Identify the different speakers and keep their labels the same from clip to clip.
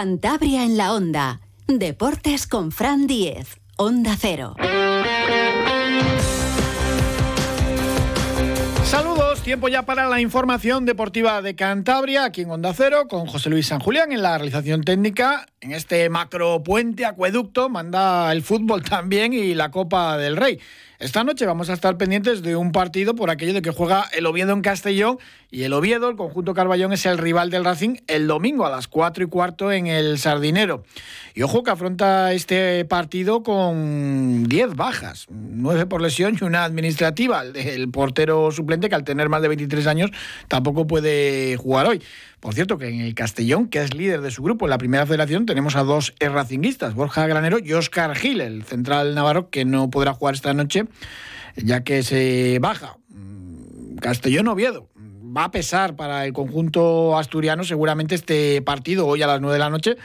Speaker 1: Cantabria en la Onda. Deportes con Fran Diez. Onda Cero.
Speaker 2: Saludos, tiempo ya para la información deportiva de Cantabria, aquí en Onda Cero, con José Luis San Julián en la realización técnica. En este macro puente acueducto manda el fútbol también y la Copa del Rey. Esta noche vamos a estar pendientes de un partido por aquello de que juega el Oviedo en Castellón y el Oviedo, el conjunto Carballón, es el rival del Racing el domingo a las 4 y cuarto en el Sardinero. Y ojo que afronta este partido con 10 bajas, 9 por lesión y una administrativa. El portero suplente que al tener más de 23 años tampoco puede jugar hoy. Por cierto, que en el Castellón, que es líder de su grupo en la primera federación, tenemos a dos racinguistas, Borja Granero y Oscar Gil, el central navarro, que no podrá jugar esta noche, ya que se baja. Mm, Castellón-Oviedo. Va a pesar para el conjunto asturiano seguramente este partido hoy a las 9 de la noche,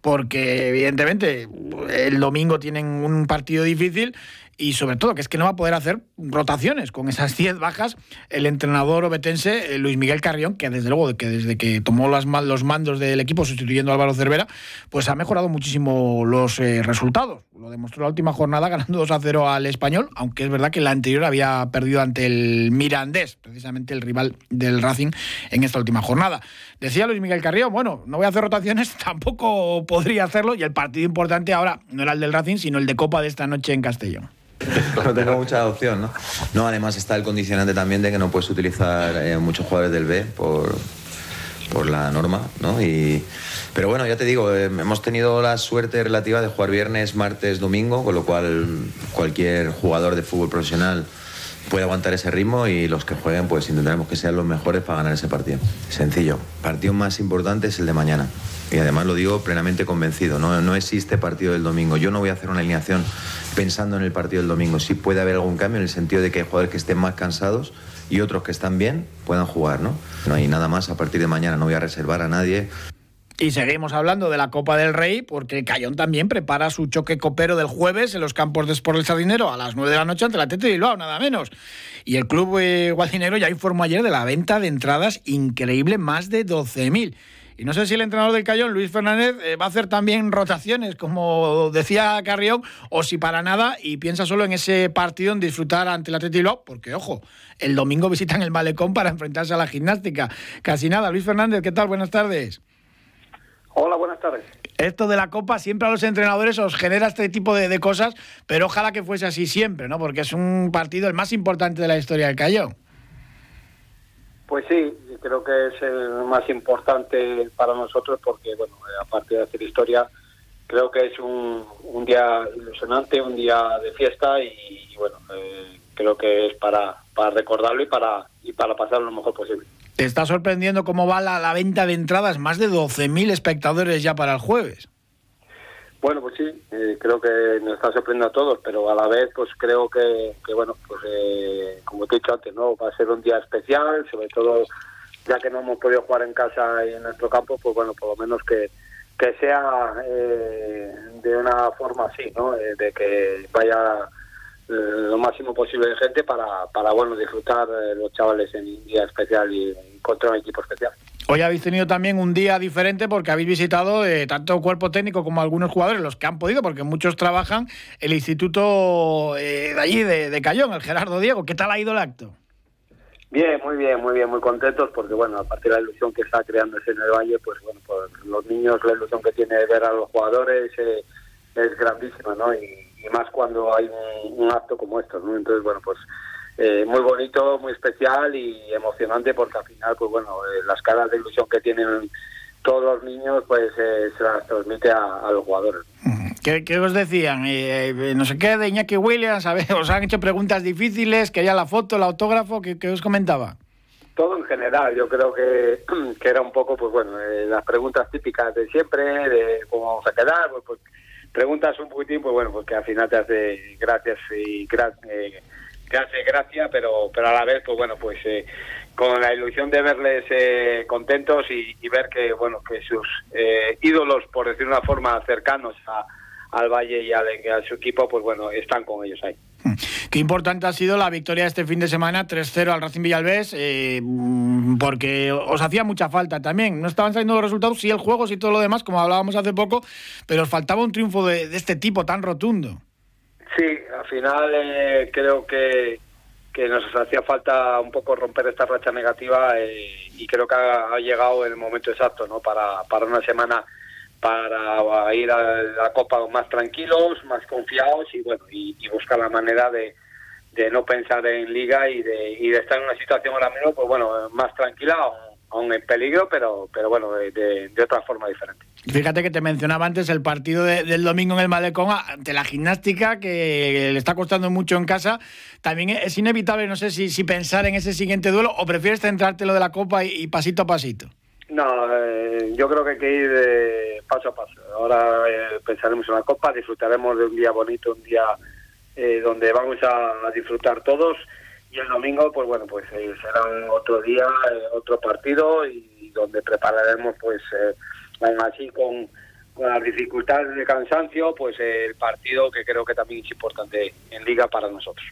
Speaker 2: porque evidentemente el domingo tienen un partido difícil y sobre todo que es que no va a poder hacer rotaciones con esas 10 bajas el entrenador obetense eh, Luis Miguel Carrión, que desde luego que desde que tomó las, los mandos del equipo sustituyendo a Álvaro Cervera, pues ha mejorado muchísimo los eh, resultados. Lo demostró la última jornada ganando 2 a 0 al español, aunque es verdad que la anterior había perdido ante el Mirandés, precisamente el rival del Racing en esta última jornada. Decía Luis Miguel Carrión, bueno, no voy a hacer rotaciones, tampoco podría hacerlo y el partido importante ahora no era el del Racing, sino el de Copa de esta noche en Castellón.
Speaker 3: no tengo mucha opción, ¿no? No, además está el condicionante también de que no puedes utilizar eh, muchos jugadores del B por, por la norma, ¿no? Y, pero bueno, ya te digo, eh, hemos tenido la suerte relativa de jugar viernes, martes, domingo, con lo cual cualquier jugador de fútbol profesional puede aguantar ese ritmo y los que jueguen pues intentaremos que sean los mejores para ganar ese partido. Sencillo. Partido más importante es el de mañana. Y además lo digo plenamente convencido. No, no existe partido del domingo. Yo no voy a hacer una alineación pensando en el partido del domingo. Sí puede haber algún cambio en el sentido de que hay jugadores que estén más cansados y otros que están bien puedan jugar, ¿no? No hay nada más a partir de mañana. No voy a reservar a nadie.
Speaker 2: Y seguimos hablando de la Copa del Rey, porque Cayón también prepara su choque copero del jueves en los campos de Sport El Sardinero a las 9 de la noche ante la Tete Bilbao, nada menos. Y el club eh, guadinero ya informó ayer de la venta de entradas increíble, más de 12.000. Y no sé si el entrenador del Cayón, Luis Fernández, eh, va a hacer también rotaciones, como decía Carrión, o si para nada, y piensa solo en ese partido, en disfrutar ante el Atleti Bilbao, porque ojo, el domingo visitan el Malecón para enfrentarse a la gimnástica. Casi nada. Luis Fernández, ¿qué tal? Buenas tardes.
Speaker 4: Hola, buenas tardes.
Speaker 2: Esto de la Copa siempre a los entrenadores os genera este tipo de, cosas, pero ojalá que fuese así siempre, ¿no? Porque es un partido el más importante de la historia del Cayón.
Speaker 4: Pues sí, creo que es el más importante para nosotros porque, bueno, aparte de hacer historia, creo que es un, día ilusionante, un día de fiesta y, bueno, eh, creo que es para, para recordarlo y para, y para pasarlo lo mejor posible.
Speaker 2: ¿Te está sorprendiendo cómo va la, venta de entradas? Más de 12.000 espectadores ya para el jueves.
Speaker 4: Bueno, pues sí, eh, creo que nos está sorprendiendo a todos, pero a la vez, pues creo que, bueno, pues eh, como te he dicho antes, ¿no? Va a ser un día especial, sobre todo ya que no hemos podido jugar en casa y en nuestro campo, pues bueno, por lo menos que, que sea eh, de una forma así, ¿no? de que vaya eh, lo máximo posible de gente para, para bueno disfrutar eh, los chavales en un día especial y contra un equipo especial.
Speaker 2: Hoy habéis tenido también un día diferente porque habéis visitado eh, tanto cuerpo técnico como algunos jugadores, los que han podido, porque muchos trabajan, el instituto de allí, de, Cayón, el Gerardo Diego. ¿Qué tal ha ido el acto?
Speaker 4: Bien, muy bien, muy bien, muy contentos porque, bueno, a partir de la ilusión que está creándose en el Valle, pues bueno, pues los niños, la ilusión que tiene de ver a los jugadores es grandísima, ¿no? Y, más cuando hay un, acto como esto, ¿no? Entonces, bueno, pues eh, muy bonito, muy especial y emocionante porque al final, pues bueno, eh, las caras de ilusión que tienen todos los niños, pues eh, se las transmite a, los jugadores.
Speaker 2: ¿Qué, os decían? no sé qué, de Iñaki Williams, a ver, os han hecho preguntas difíciles, quería la foto, el autógrafo, ¿qué, os comentaba?
Speaker 4: Todo en general, yo creo que, que era un poco, pues bueno, las preguntas típicas de siempre, de cómo vamos a quedar, pues, pues preguntas un poquitín, pues bueno, porque al final te hace gracias y eh, te hace gracia, pero pero a la vez, pues bueno, pues eh, con la ilusión de verles eh, contentos y, ver que bueno que sus ídolos, por decir una forma, cercanos al Valle y a, su equipo, pues bueno, están con ellos ahí.
Speaker 2: Qué importante ha sido la victoria este fin de semana 3-0 al Racing Villalbés, eh, porque os hacía mucha falta también. No estaban saliendo los resultados, sí el juego, sí todo lo demás, como hablábamos hace poco, pero os faltaba un triunfo de, este tipo tan rotundo.
Speaker 4: Sí, al final eh, creo que, que nos hacía falta un poco romper esta racha negativa eh, y creo que ha, llegado el momento exacto ¿no? para, para una semana para ir a la Copa más tranquilos, más confiados y bueno y, buscar la manera de, de, no pensar en liga y de, y de estar en una situación ahora mismo pues bueno más tranquila aún, en peligro pero pero bueno de, de, otra forma diferente
Speaker 2: Fíjate que te mencionaba antes el partido del domingo en el Malecón ante la gimnástica que le está costando mucho en casa. También es inevitable, no sé si, si pensar en ese siguiente duelo o prefieres centrarte lo de la Copa y pasito a pasito.
Speaker 4: No, eh, yo creo que hay que ir eh, paso a paso. Ahora eh, pensaremos en la Copa, disfrutaremos de un día bonito, un día donde vamos a, disfrutar todos. Y el domingo, pues bueno, pues será otro día, otro partido y donde prepararemos, pues, aún así con con las dificultades de cansancio, pues el partido que creo que también es importante en Liga para nosotros.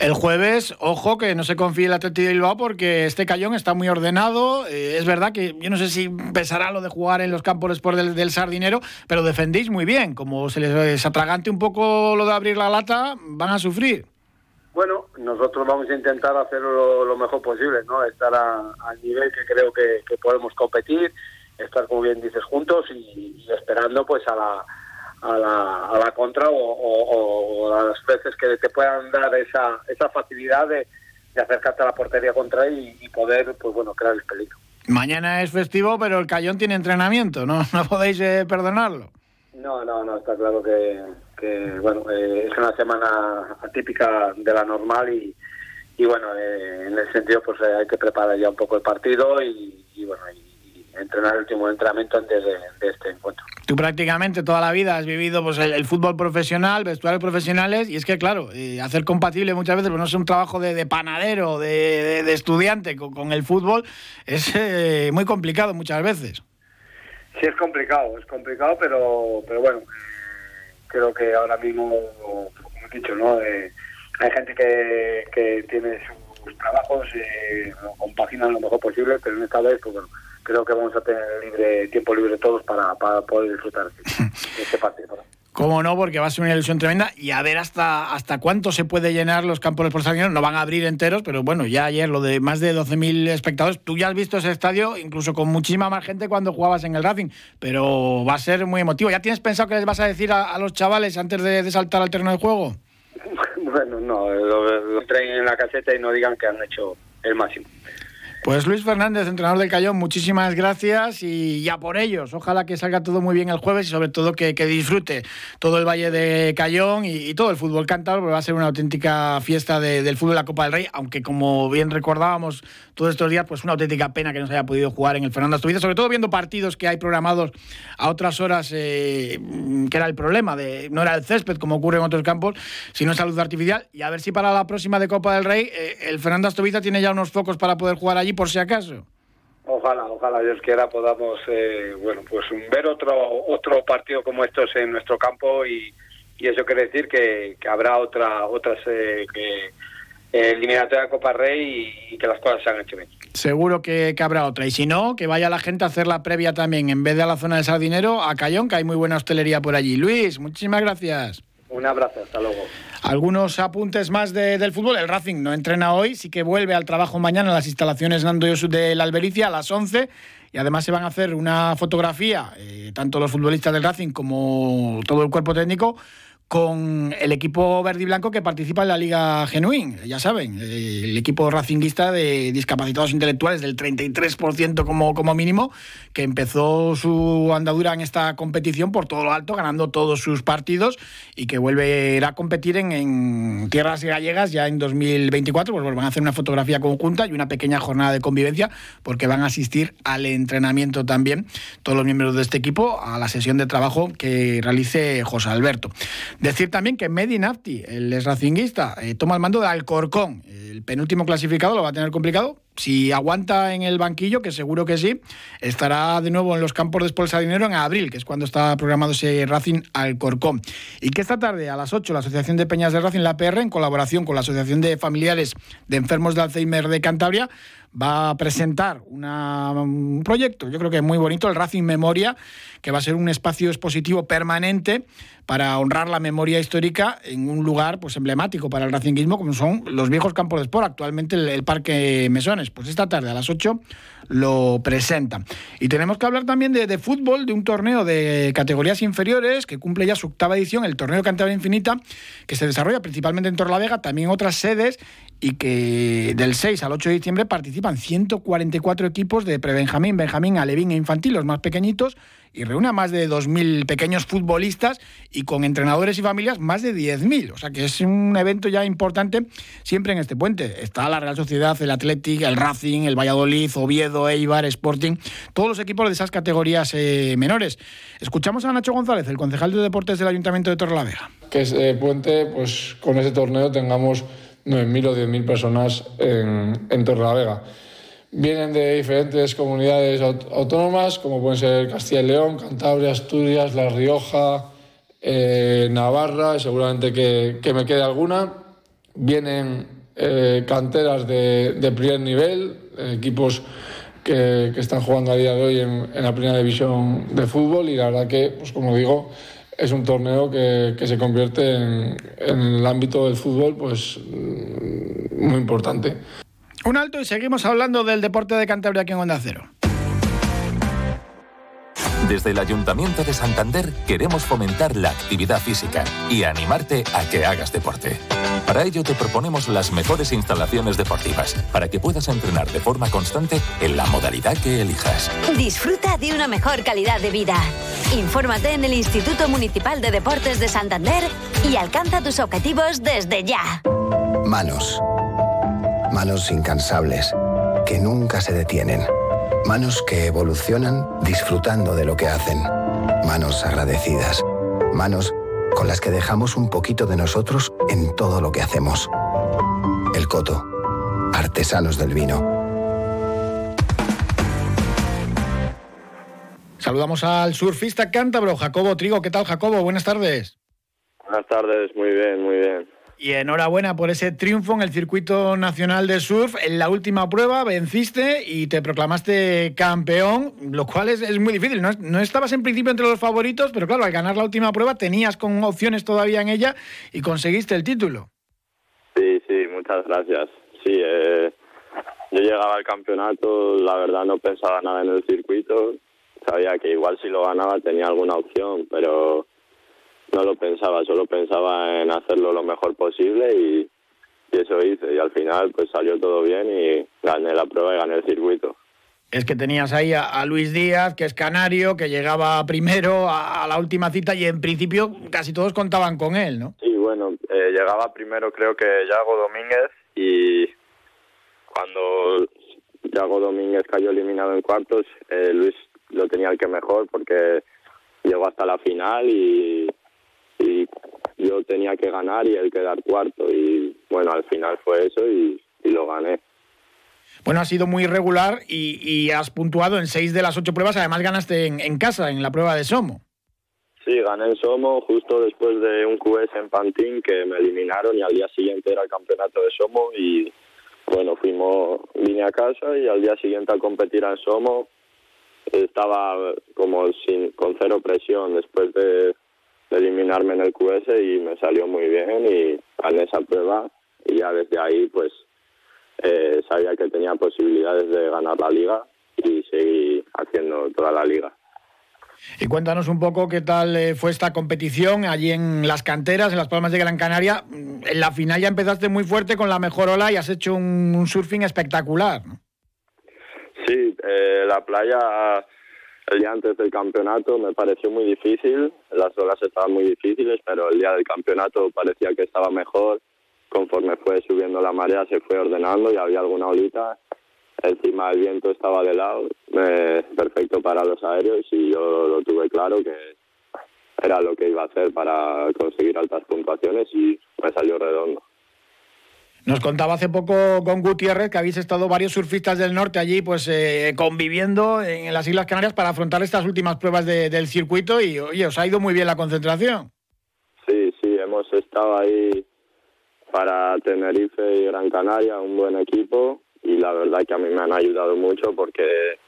Speaker 2: El jueves, ojo, que no se confíe el Atlético de Bilbao porque este Cayón está muy ordenado. Eh, es verdad que yo no sé si pesará lo de jugar en los campos después del, Sardinero, pero defendéis muy bien. Como se les atragante un poco lo de abrir la lata, van a sufrir.
Speaker 4: Bueno, nosotros vamos a intentar hacerlo lo, mejor posible, ¿no? Estar al nivel que creo que podemos competir estar, como bien dices, juntos y, esperando pues a la, a la, a la contra o, a las veces que te puedan dar esa, esa facilidad de, acercarte a la portería contra y, y poder, pues bueno, crear el peligro.
Speaker 2: Mañana es festivo, pero el Cayón tiene entrenamiento, ¿no, no podéis eh, perdonarlo.
Speaker 4: No, no, no, está claro que, que bueno, eh, es una semana atípica de la normal y, y bueno, eh, en ese sentido pues hay que preparar ya un poco el partido y, y bueno, y entrenar el último entrenamiento antes de, este encuentro.
Speaker 2: Tú prácticamente toda la vida has vivido pues, el, fútbol profesional, vestuarios profesionales, y es que, claro, eh, hacer compatible muchas veces, pues no es un trabajo de, panadero, de, estudiante con, el fútbol, es eh, muy complicado muchas veces.
Speaker 4: Sí, es complicado, es complicado, pero, pero bueno, creo que ahora mismo, como he dicho, ¿no? Eh, hay gente que, que tiene sus trabajos, lo compaginan lo mejor posible, pero en esta vez, pues bueno, creo que vamos a tener libre tiempo libre todos para, para poder disfrutar de este partido.
Speaker 2: Cómo no, porque va a ser una ilusión tremenda y a ver hasta hasta cuánto se puede llenar los campos de. No van a abrir enteros, pero bueno, ya ayer lo de más de 12.000 espectadores. Tú ya has visto ese estadio, incluso con muchísima más gente cuando jugabas en el Racing, pero va a ser muy emotivo. ¿Ya tienes pensado qué les vas a decir a, los chavales antes de, saltar al terreno de juego?
Speaker 4: Bueno, no, lo, lo traen en la caseta y no digan que han hecho el máximo.
Speaker 2: Pues Luis Fernández, entrenador del Cayón, muchísimas gracias y ya por ellos. Ojalá que salga todo muy bien el jueves y sobre todo que, disfrute todo el Valle de Cayón y, todo el fútbol cántabro, porque va a ser una auténtica fiesta del fútbol de la Copa del Rey, aunque como bien recordábamos todos estos días, pues una auténtica pena que no se haya podido jugar en el Fernando Asturias, sobre todo viendo partidos que hay programados a otras horas, eh, que era el problema, de no era el césped como ocurre en otros campos, sino salud artificial. Y a ver si para la próxima de Copa del Rey eh, el Fernando Asturias tiene ya unos focos para poder jugar allí por si acaso.
Speaker 4: Ojalá, ojalá Dios quiera podamos, eh, bueno, pues ver otro otro partido como estos en nuestro campo y, eso quiere decir que, habrá otra otras eh, que, eh, eliminatoria de Copa Rey y, que las cosas se han hecho bien.
Speaker 2: Seguro que, habrá otra. Y si no, que vaya la gente a hacer la previa también, en vez de a la zona de Sardinero, a Cayón, que hay muy buena hostelería por allí. Luis, muchísimas gracias.
Speaker 4: Un abrazo, hasta luego.
Speaker 2: Algunos apuntes más del fútbol. El Racing no entrena hoy, sí que vuelve al trabajo mañana en las instalaciones Nando de la Albericia a las 11 y además se van a hacer una fotografía, eh, tanto los futbolistas del Racing como todo el cuerpo técnico, con el equipo verde y blanco que participa en la Liga Genuín, ya saben, el equipo racinguista de discapacitados intelectuales del 33% como, como mínimo, que empezó su andadura en esta competición por todo lo alto, ganando todos sus partidos y que vuelve a competir en, tierras gallegas ya en 2024, pues van a hacer una fotografía conjunta y una pequeña jornada de convivencia porque van a asistir al entrenamiento también todos los miembros de este equipo a la sesión de trabajo que realice José Alberto. Decir también que Medi Nafti, el racinguista, eh, toma el mando de Alcorcón. El penúltimo clasificado lo va a tener complicado. Si aguanta en el banquillo, que seguro que sí, estará de nuevo en los campos de Espolsa Dinero en abril, que es cuando está programado ese Racing Alcorcón. Y que esta tarde a las 8 la Asociación de Peñas de Racing, la PR, en colaboración con la Asociación de Familiares de Enfermos de Alzheimer de Cantabria, va a presentar un proyecto, yo creo que muy bonito, el Racing Memoria, que va a ser un espacio expositivo permanente para honrar la memoria histórica en un lugar pues emblemático para el racinguismo, como son los viejos campos de sport, actualmente el, Parque Mesones. Pues esta tarde a las 8 lo presentan. Y tenemos que hablar también de, fútbol, de un torneo de categorías inferiores que cumple ya su octava edición, el Torneo Cantabria Infinita, que se desarrolla principalmente en Torlavega, también otras sedes, y que del 6 al 8 de diciembre participan 144 equipos de prebenjamín, benjamín, alevín e infantil, los más pequeñitos, y reúne a más de 2.000 pequeños futbolistas y con entrenadores y familias más de 10.000. O sea que es un evento ya importante siempre en este puente. Está la Real Sociedad, el Athletic, el Racing, el Valladolid, Oviedo, Eibar, Sporting, todos los equipos de esas categorías eh, menores. Escuchamos a Nacho González, el concejal de deportes del Ayuntamiento de Torrelavega.
Speaker 5: Que este puente, pues con ese torneo tengamos 9.000 o 10.000 personas en, en Torrelavega vienen de diferentes comunidades autónomas, como pueden ser Castilla y León, Cantabria, Asturias, La Rioja, eh, Navarra, seguramente que, me quede alguna. Vienen eh, canteras de, primer nivel, equipos que, están jugando a día de hoy en, la primera división de fútbol y la verdad que, pues como digo, es un torneo que, se convierte en, en, el ámbito del fútbol pues muy importante.
Speaker 2: Un alto y seguimos hablando del deporte de Cantabria aquí en Onda Cero.
Speaker 6: Desde el Ayuntamiento de Santander queremos fomentar la actividad física y animarte a que hagas deporte. Para ello te proponemos las mejores instalaciones deportivas para que puedas entrenar de forma constante en la modalidad que elijas.
Speaker 7: Disfruta de una mejor calidad de vida. Infórmate en el Instituto Municipal de Deportes de Santander y alcanza tus objetivos desde ya.
Speaker 8: Manos Manos incansables, que nunca se detienen. Manos que evolucionan disfrutando de lo que hacen. Manos agradecidas. Manos con las que dejamos un poquito de nosotros en todo lo que hacemos. El Coto. Artesanos del vino.
Speaker 2: Saludamos al surfista cántabro, Jacobo Trigo. ¿Qué tal, Jacobo? Buenas tardes.
Speaker 9: Buenas tardes, muy bien, muy bien.
Speaker 2: Y enhorabuena por ese triunfo en el circuito nacional de surf. En la última prueba venciste y te proclamaste campeón, lo cual es, muy difícil. No, estabas en principio entre los favoritos, pero claro, al ganar la última prueba tenías con opciones todavía en ella y conseguiste el título.
Speaker 9: Sí, sí, muchas gracias. Sí, eh, yo llegaba al campeonato, la verdad no pensaba nada en el circuito. Sabía que igual si lo ganaba tenía alguna opción, pero no lo pensaba, solo pensaba en hacerlo lo mejor posible y, eso hice. Y al final pues salió todo bien y gané la prueba y gané el circuito.
Speaker 2: Es que tenías ahí a, Luis Díaz, que es canario, que llegaba primero a, la última cita y en principio casi todos contaban con él, ¿no?
Speaker 9: Sí, bueno, eh, llegaba primero creo que Yago Domínguez y cuando Yago Domínguez cayó eliminado en cuartos, eh, Luis lo tenía el que mejor porque llegó hasta la final y y yo tenía que ganar y él quedar cuarto y bueno, al final fue eso y, lo gané.
Speaker 2: Bueno, ha sido muy irregular y, has puntuado en seis de las ocho pruebas, además ganaste en, casa, en la prueba de Somo.
Speaker 9: Sí, gané en Somo justo después de un QS en Pantín que me eliminaron y al día siguiente era el campeonato de Somo y bueno, fuimos, vine a casa y al día siguiente a competir en Somo estaba como sin, con cero presión después de eliminarme en el QS y me salió muy bien y gané esa prueba y ya desde ahí pues eh, sabía que tenía posibilidades de ganar la liga y seguir haciendo toda la liga.
Speaker 2: Y cuéntanos un poco qué tal eh, fue esta competición allí en las canteras, en las Palmas de Gran Canaria. En la final ya empezaste muy fuerte con la mejor ola y has hecho un, surfing espectacular.
Speaker 9: Sí, eh, la playa el día antes del campeonato me pareció muy difícil, las olas estaban muy difíciles, pero el día del campeonato parecía que estaba mejor. Conforme fue subiendo la marea se fue ordenando y había alguna olita. Encima el viento estaba de lado, perfecto para los aéreos y yo lo tuve claro que era lo que iba a hacer para conseguir altas puntuaciones y me salió redondo.
Speaker 2: Nos contaba hace poco con Gutiérrez que habéis estado varios surfistas del norte allí pues eh, conviviendo en las Islas Canarias para afrontar estas últimas pruebas del circuito y oye, os ha ido muy bien la concentración.
Speaker 9: Sí, sí, hemos estado ahí para Tenerife y Gran Canaria, un buen equipo y la verdad que a mí me han ayudado mucho porque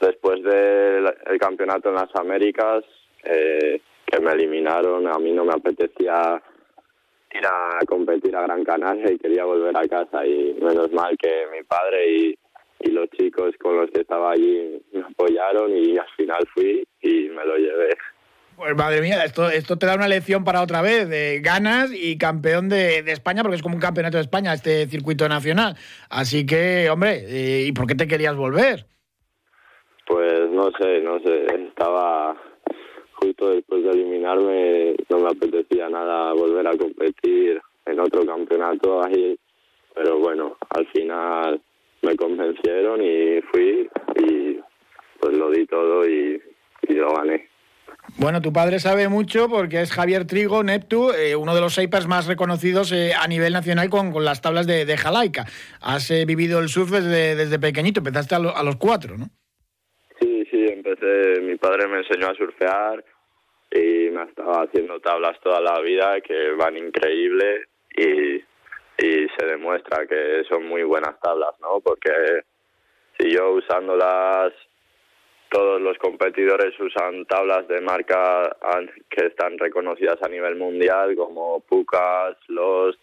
Speaker 9: después del campeonato en las Américas eh, que me eliminaron, a mí no me apetecía ir a competir a Gran Canaria y quería volver a casa y menos mal que mi padre y, y los chicos con los que estaba allí me apoyaron y al final fui y me lo llevé.
Speaker 2: Pues madre mía, esto, esto te da una lección para otra vez, de ganas y campeón de, de, España, porque es como un campeonato de España este circuito nacional. Así que, hombre, eh, ¿y por qué te querías volver?
Speaker 9: Pues no sé, no sé, estaba justo después de eliminarme, no me apetecía nada volver a competir en otro campeonato ahí, pero bueno, al final me convencieron y fui y pues lo di todo y, y lo gané.
Speaker 2: Bueno, tu padre sabe mucho porque es Javier Trigo, Neptu, eh, uno de los shapers más reconocidos eh, a nivel nacional con, con las tablas de, de Jalaica. Has eh, vivido el surf desde, desde pequeñito, empezaste a, lo, a, los cuatro, ¿no?
Speaker 9: Mi padre me enseñó a surfear y me estaba haciendo tablas toda la vida que van increíble y, se demuestra que son muy buenas tablas, ¿no? Porque si yo usándolas todos los competidores usan tablas de marca que están reconocidas a nivel mundial como Pucas, Lost,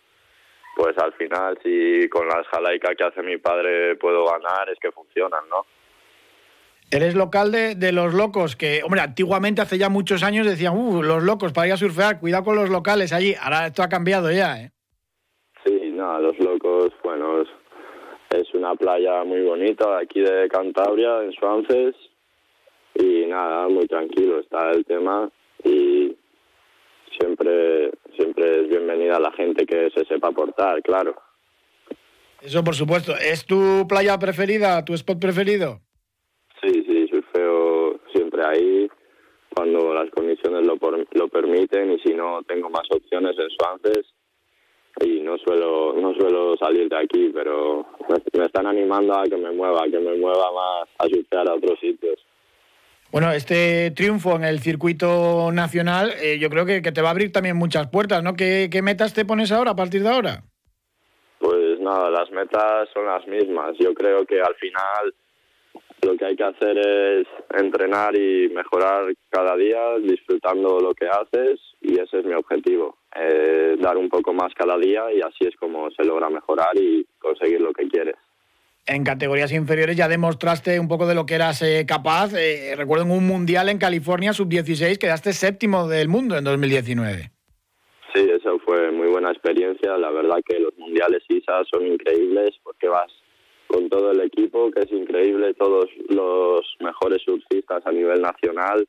Speaker 9: pues al final si con las Jalaika que hace mi padre puedo ganar es que funcionan, ¿no?
Speaker 2: Eres local de, de, los locos, que, hombre, antiguamente hace ya muchos años decían, uh, los locos para ir a surfear, cuidado con los locales allí. Ahora esto ha cambiado ya, ¿eh?
Speaker 9: Sí, no, los locos, bueno, es, es una playa muy bonita aquí de Cantabria, en Suances, y nada, muy tranquilo está el tema y siempre siempre es bienvenida la gente que se sepa portar, claro.
Speaker 2: Eso por supuesto. ¿Es tu playa preferida, tu spot preferido?
Speaker 9: Sí, sí, surfeo siempre ahí cuando las condiciones lo, por, lo permiten y si no tengo más opciones en Suances y no suelo no suelo salir de aquí, pero me, me están animando a que me mueva, a que me mueva más a surfear a otros sitios.
Speaker 2: Bueno, este triunfo en el circuito nacional eh, yo creo que, que, te va a abrir también muchas puertas, ¿no? ¿Qué, ¿Qué, metas te pones ahora a partir de ahora?
Speaker 9: Pues nada, las metas son las mismas. Yo creo que al final lo que hay que hacer es entrenar y mejorar cada día disfrutando lo que haces y ese es mi objetivo, eh, dar un poco más cada día y así es como se logra mejorar y conseguir lo que quieres
Speaker 2: en categorías inferiores ya demostraste un poco de lo que eras eh, capaz. Eh, recuerdo en un mundial en California, sub-16, quedaste séptimo del mundo en 2019.
Speaker 9: Sí, eso fue muy buena experiencia. La verdad que los mundiales ISA son increíbles porque vas con todo el equipo, que es increíble, todos los mejores surfistas a nivel nacional.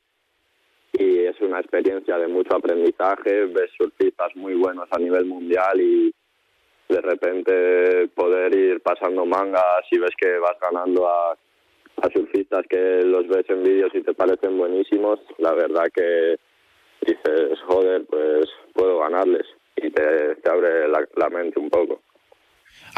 Speaker 9: Y es una experiencia de mucho aprendizaje. Ves surfistas muy buenos a nivel mundial y de repente poder ir pasando mangas y ves que vas ganando a, a surfistas que los ves en vídeos y te parecen buenísimos, la verdad que dices, joder, pues puedo ganarles y te, te abre la, la, mente un poco.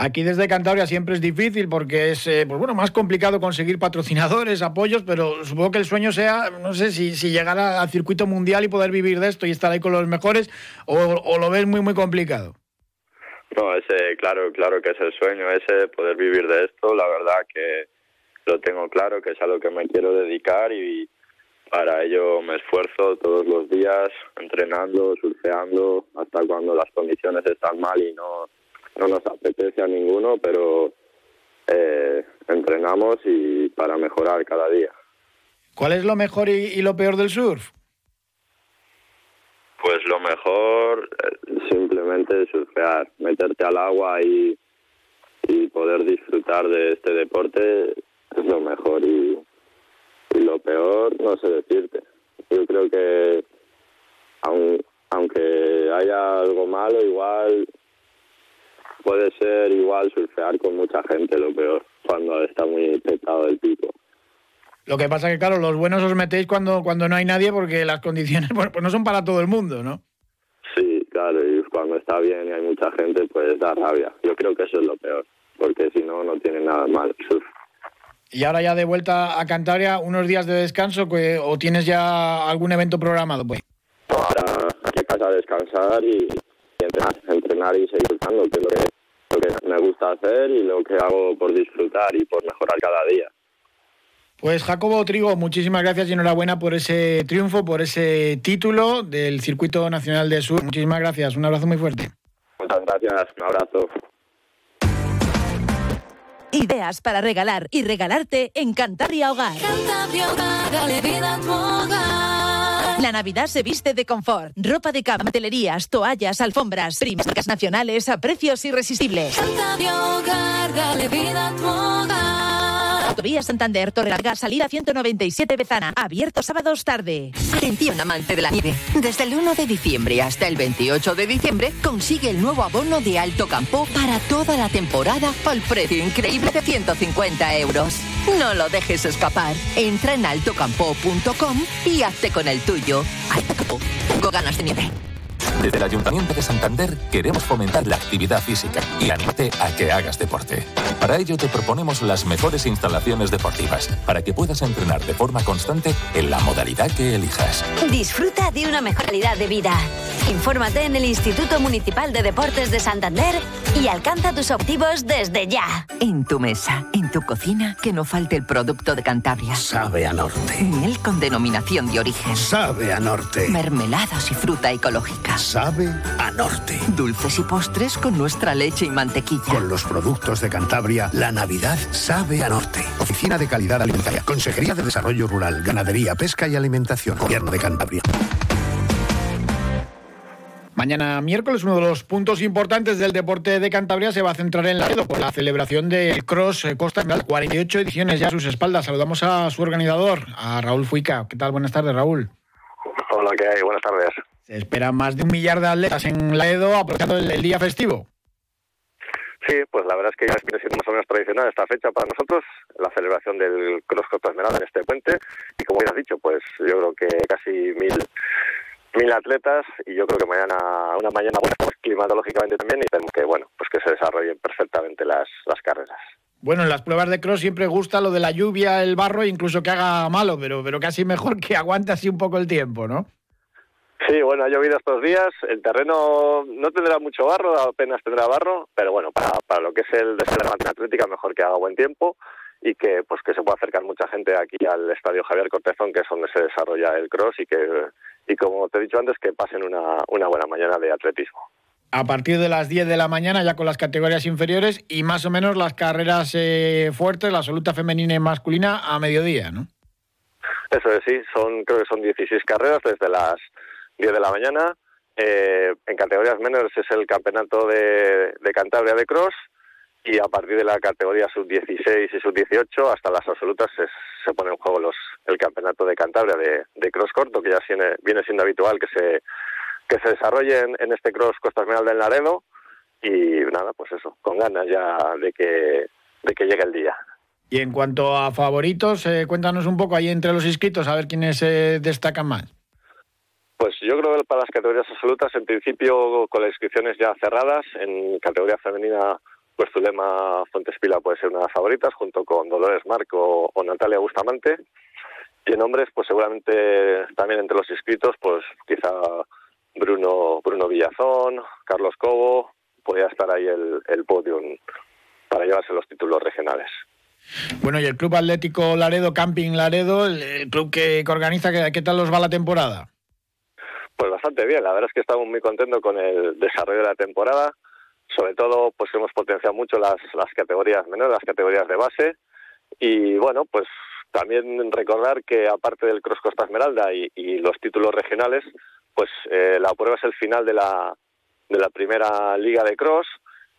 Speaker 2: Aquí desde Cantabria siempre es difícil porque es eh, pues bueno más complicado conseguir patrocinadores, apoyos, pero supongo que el sueño sea, no sé, si, si llegar al circuito mundial y poder vivir de esto y estar ahí con los mejores, o, o lo ves muy, muy complicado.
Speaker 9: No, ese, claro, claro que es el sueño ese, poder vivir de esto, la verdad que lo tengo claro, que es a lo que me quiero dedicar y para ello me esfuerzo todos los días entrenando, surfeando, hasta cuando las condiciones están mal y no, no nos apetece a ninguno, pero eh, entrenamos y para mejorar cada día.
Speaker 2: ¿Cuál es lo mejor y, y lo peor del surf?
Speaker 9: Pues lo mejor simplemente surfear, meterte al agua y, y poder disfrutar de este deporte es lo mejor y, y lo peor no sé decirte. Yo creo que aun, aunque haya algo malo, igual puede ser igual surfear con mucha gente lo peor cuando está muy petado el pico.
Speaker 2: Lo que pasa que, claro, los buenos os metéis cuando, cuando no hay nadie porque las condiciones pues, no son para todo el mundo, ¿no?
Speaker 9: Sí, claro, y cuando está bien y hay mucha gente, pues da rabia. Yo creo que eso es lo peor, porque si no, no tiene nada mal.
Speaker 2: Y ahora ya de vuelta a Cantabria, unos días de descanso o tienes ya algún evento programado, pues.
Speaker 9: Ahora casa a descansar y, entrenar, entrenar y seguir luchando, que es lo que, lo que me gusta hacer y lo que hago por disfrutar y por mejorar cada día.
Speaker 2: Pues Jacobo Trigo, muchísimas gracias y enhorabuena por ese triunfo, por ese título del Circuito Nacional de Sur. Muchísimas gracias, un abrazo muy fuerte.
Speaker 9: Muchas gracias, un abrazo.
Speaker 7: Ideas para regalar y regalarte en Cantabria Hogar. La Navidad se viste de confort. Ropa de cama, telerías, toallas, alfombras, primas nacionales a precios irresistibles. Cantabria Hogar, dale vida a tu hogar. Autovía Santander, Torre Larga, salida 197 Bezana. Abierto sábados tarde.
Speaker 10: Atención, amante de la nieve. Desde el 1 de diciembre hasta el 28 de diciembre, consigue el nuevo abono de Alto Campo para toda la temporada al precio increíble de 150 euros. No lo dejes escapar. Entra en altocampo.com y hazte con el tuyo. Alto Campo. Tengo ganas de nieve.
Speaker 6: Desde el Ayuntamiento de Santander queremos fomentar la actividad física y animarte a que hagas deporte. Para ello te proponemos las mejores instalaciones deportivas para que puedas entrenar de forma constante en la modalidad que elijas.
Speaker 7: Disfruta de una mejor calidad de vida. Infórmate en el Instituto Municipal de Deportes de Santander y alcanza tus objetivos desde ya.
Speaker 10: En tu mesa, en tu cocina, que no falte el producto de Cantabria.
Speaker 8: Sabe a norte.
Speaker 10: Miel con denominación de origen.
Speaker 8: Sabe a norte.
Speaker 10: Mermeladas y fruta ecológica.
Speaker 8: Sabe a norte.
Speaker 10: Dulces y postres con nuestra leche y mantequilla.
Speaker 8: Con los productos de Cantabria, la Navidad sabe a norte. Oficina de Calidad Alimentaria. Consejería de Desarrollo Rural, Ganadería, Pesca y Alimentación. Gobierno de Cantabria.
Speaker 2: Mañana miércoles, uno de los puntos importantes del deporte de Cantabria se va a centrar en Laredo por la celebración del Cross Costa Esmeralda. 48 ediciones ya a sus espaldas. Saludamos a su organizador, a Raúl Fuica. ¿Qué tal? Buenas tardes, Raúl.
Speaker 11: Hola, ¿qué hay? Buenas tardes.
Speaker 2: Se espera más de un millar de atletas en Laredo aprovechando el, día festivo.
Speaker 11: Sí, pues la verdad es que ya viene siendo más o menos tradicional esta fecha para nosotros, la celebración del Cross Costa Esmeralda en este puente. Y como ya has dicho, pues yo creo que casi mil mil atletas y yo creo que mañana una mañana buena pues, climatológicamente también y tenemos que bueno pues que se desarrollen perfectamente las, las carreras
Speaker 2: bueno, en las pruebas de cross siempre gusta lo de la lluvia, el barro, incluso que haga malo, pero, pero casi mejor que aguante así un poco el tiempo, ¿no?
Speaker 11: Sí, bueno, ha llovido estos días, el terreno no tendrá mucho barro, apenas tendrá barro, pero bueno, para, para lo que es el de la atlética mejor que haga buen tiempo y que pues que se pueda acercar mucha gente aquí al Estadio Javier Cortezón, que es donde se desarrolla el cross y que y como te he dicho antes, que pasen una, una buena mañana de atletismo.
Speaker 2: A partir de las 10 de la mañana, ya con las categorías inferiores y más o menos las carreras eh, fuertes, la absoluta femenina y masculina, a mediodía, ¿no?
Speaker 11: Eso es, sí, son, creo que son 16 carreras desde las 10 de la mañana. Eh, en categorías menores es el campeonato de, de Cantabria de Cross y a partir de la categoría sub-16 y sub-18 hasta las absolutas se, se, pone en juego los, el campeonato de Cantabria de, de cross corto, que ya viene, viene siendo habitual que se, que se desarrolle en, este cross Costa Esmeralda del Laredo y nada, pues eso, con ganas ya de que, de que llegue el día.
Speaker 2: Y en cuanto a favoritos, eh, cuéntanos un poco ahí entre los inscritos, a ver quiénes se destacan más.
Speaker 11: Pues yo creo que para las categorías absolutas, en principio con las inscripciones ya cerradas, en categoría femenina pues Zulema Fontespila puede ser una de las favoritas, junto con Dolores Marco o Natalia Bustamante. Y en hombres, pues seguramente también entre los inscritos, pues quizá Bruno, Bruno Villazón, Carlos Cobo, podría estar ahí el, el podium para llevarse los títulos regionales.
Speaker 2: Bueno, y el Club Atlético Laredo, Camping Laredo, el, club que, organiza, ¿qué tal los va la temporada?
Speaker 11: Pues bastante bien, la verdad es que estamos muy contentos con el desarrollo de la temporada sobre todo pues hemos potenciado mucho las, las categorías menores, las categorías de base y bueno, pues también recordar que aparte del Cross Costa Esmeralda y, los títulos regionales, pues eh, la prueba es el final de la, de la primera liga de cross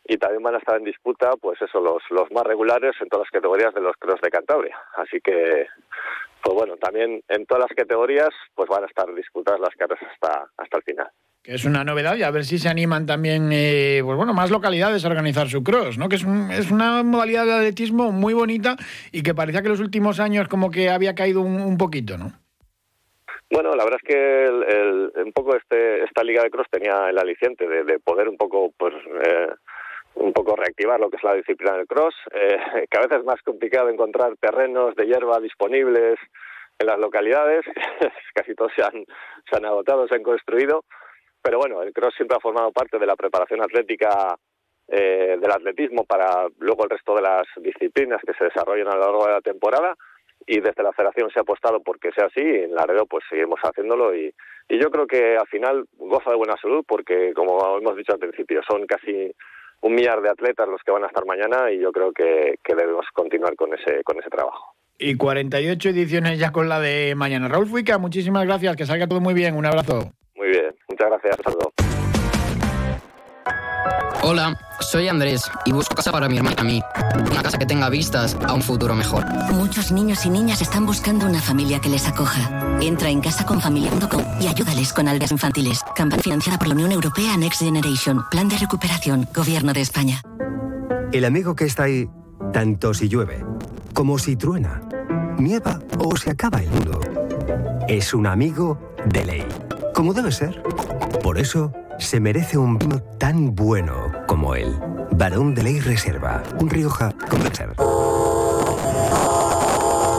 Speaker 11: y también van a estar en disputa pues eso los, los más regulares en todas las categorías de los cross de Cantabria. Así que pues bueno, también en todas las categorías pues van a estar disputadas las carreras hasta, hasta el final.
Speaker 2: Que es una novedad y a ver si se animan también eh, pues bueno, más localidades a organizar su cross, ¿no? que es, es, una modalidad de atletismo muy bonita y que parecía que los últimos años como que había caído un, poquito, ¿no?
Speaker 11: Bueno, la verdad es que el, un poco este, esta liga de cross tenía el aliciente de, poder un poco pues eh, un poco reactivar lo que es la disciplina del cross, eh, que a veces es más complicado encontrar terrenos de hierba disponibles en las localidades, casi todos se han, se han agotado, se han construido, pero bueno, el cross siempre ha formado parte de la preparación atlética eh, del atletismo para luego el resto de las disciplinas que se desarrollan a lo largo de la temporada y desde la federación se ha apostado porque sea así y en Laredo pues seguimos haciéndolo y, y yo creo que al final goza de buena salud porque como hemos dicho al principio son casi un millar de atletas los que van a estar mañana y yo creo que, que debemos continuar con ese, con ese trabajo.
Speaker 2: Y 48 ediciones ya con la de mañana. Raúl Fuica, muchísimas gracias, que salga todo muy bien, un abrazo.
Speaker 11: Muchas gracias, saludos.
Speaker 12: Hola, soy Andrés y busco casa para mi hermana y a mí. Una casa que tenga vistas a un futuro mejor.
Speaker 13: Muchos niños y niñas están buscando una familia que les acoja. Entra en casaconfamilia.com y ayúdales con aldeas infantiles. Campaña financiada por la Unión Europea Next Generation. Plan de recuperación. Gobierno de España.
Speaker 14: El amigo que está ahí, tanto si llueve como si truena, nieva o se acaba el mundo. Es un amigo de ley. Como debe ser. Por eso se merece un vino tan bueno como él. Barón de Ley Reserva, un Rioja con.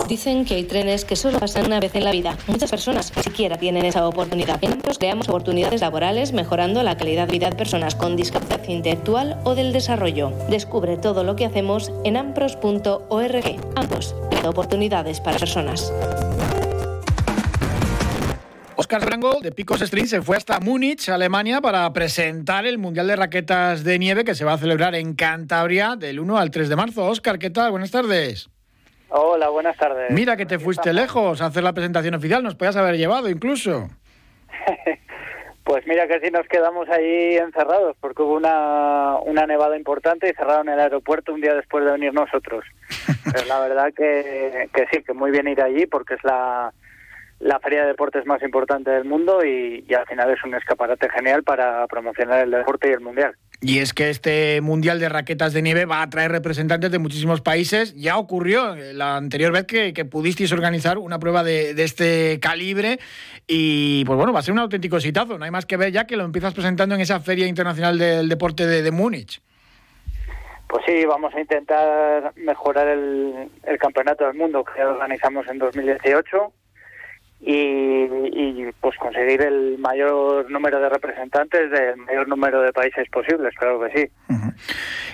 Speaker 15: Dicen que hay trenes que solo pasan una vez en la vida. Muchas personas ni siquiera tienen esa oportunidad. Ampros creamos oportunidades laborales mejorando la calidad de vida de personas con discapacidad intelectual o del desarrollo. Descubre todo lo que hacemos en ampros.org. Ampros, oportunidades para personas.
Speaker 2: Oscar Rango de Picos String se fue hasta Múnich, Alemania, para presentar el Mundial de Raquetas de Nieve que se va a celebrar en Cantabria del 1 al 3 de marzo. Oscar, ¿qué tal? Buenas tardes.
Speaker 16: Hola, buenas tardes.
Speaker 2: Mira que te fuiste lejos a hacer la presentación oficial, nos podías haber llevado incluso.
Speaker 16: pues mira que sí nos quedamos ahí encerrados porque hubo una, una nevada importante y cerraron el aeropuerto un día después de venir nosotros. Pero la verdad que, que sí, que muy bien ir allí porque es la, la feria de deportes más importante del mundo y, y, al final es un escaparate genial para promocionar el deporte y el mundial.
Speaker 2: Y es que este Mundial de Raquetas de Nieve va a traer representantes de muchísimos países. Ya ocurrió la anterior vez que, pudisteis organizar una prueba de, este calibre y pues bueno, va a ser un auténtico exitazo. No hay más que ver ya que lo empiezas presentando en esa Feria Internacional del Deporte de, Múnich.
Speaker 16: Pues sí, vamos a intentar mejorar el, el Campeonato del Mundo que organizamos en 2018 y, pues conseguir el mayor número de representantes del mayor número de países posibles, claro que sí.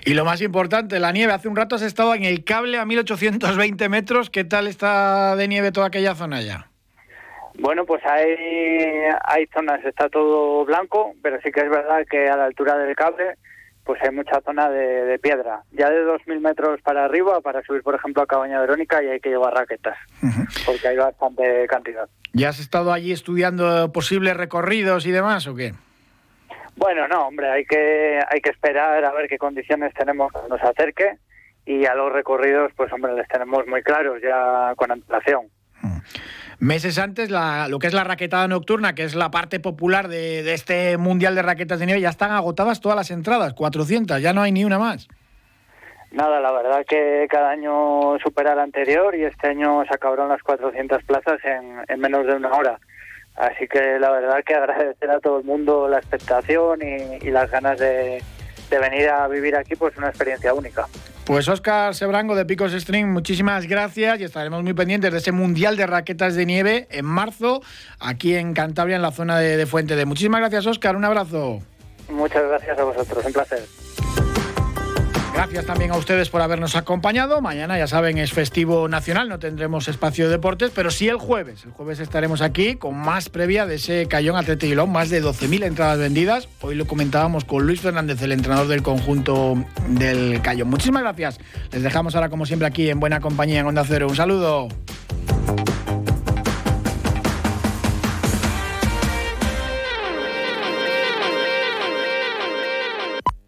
Speaker 2: Y lo más importante, la nieve. Hace un rato has estado en el cable a 1820 metros. ¿Qué tal está de nieve toda aquella zona ya?
Speaker 16: Bueno, pues hay, hay zonas, está todo blanco, pero sí que es verdad que a la altura del cable pues hay mucha zona de, piedra. Ya de 2.000 metros para arriba, para subir, por ejemplo, a Cabaña Verónica, y hay que llevar raquetas, porque hay bastante cantidad.
Speaker 2: ¿Ya has estado allí estudiando posibles recorridos y demás o qué?
Speaker 16: Bueno, no, hombre, hay que, hay que esperar a ver qué condiciones tenemos cuando se acerque y a los recorridos, pues hombre, les tenemos muy claros ya con antelación.
Speaker 2: Meses antes, lo que es la raquetada nocturna, que es la parte popular de, este Mundial de Raquetas de Nieve, ya están agotadas todas las entradas, 400, ya no hay ni una más.
Speaker 16: Nada, la verdad que cada año supera el anterior y este año se acabaron las 400 plazas en, menos de una hora. Así que la verdad que agradecer a todo el mundo la expectación y, las ganas de, de venir a vivir aquí, pues una experiencia única.
Speaker 2: Pues Oscar Sebrango de Picos String, muchísimas gracias y estaremos muy pendientes de ese Mundial de Raquetas de Nieve en marzo, aquí en Cantabria, en la zona de, Fuente de. Muchísimas gracias, Oscar. Un abrazo.
Speaker 16: Muchas gracias a vosotros. Un placer.
Speaker 2: Gracias también a ustedes por habernos acompañado. Mañana, ya saben, es festivo nacional, no tendremos espacio de deportes, pero sí el jueves. El jueves estaremos aquí con más previa de ese Cayón Atletilón, más de 12.000 entradas vendidas. Hoy lo comentábamos con Luis Fernández, el entrenador del conjunto del Cayón. Muchísimas gracias. Les dejamos ahora, como siempre, aquí en buena compañía en Onda Cero. Un saludo.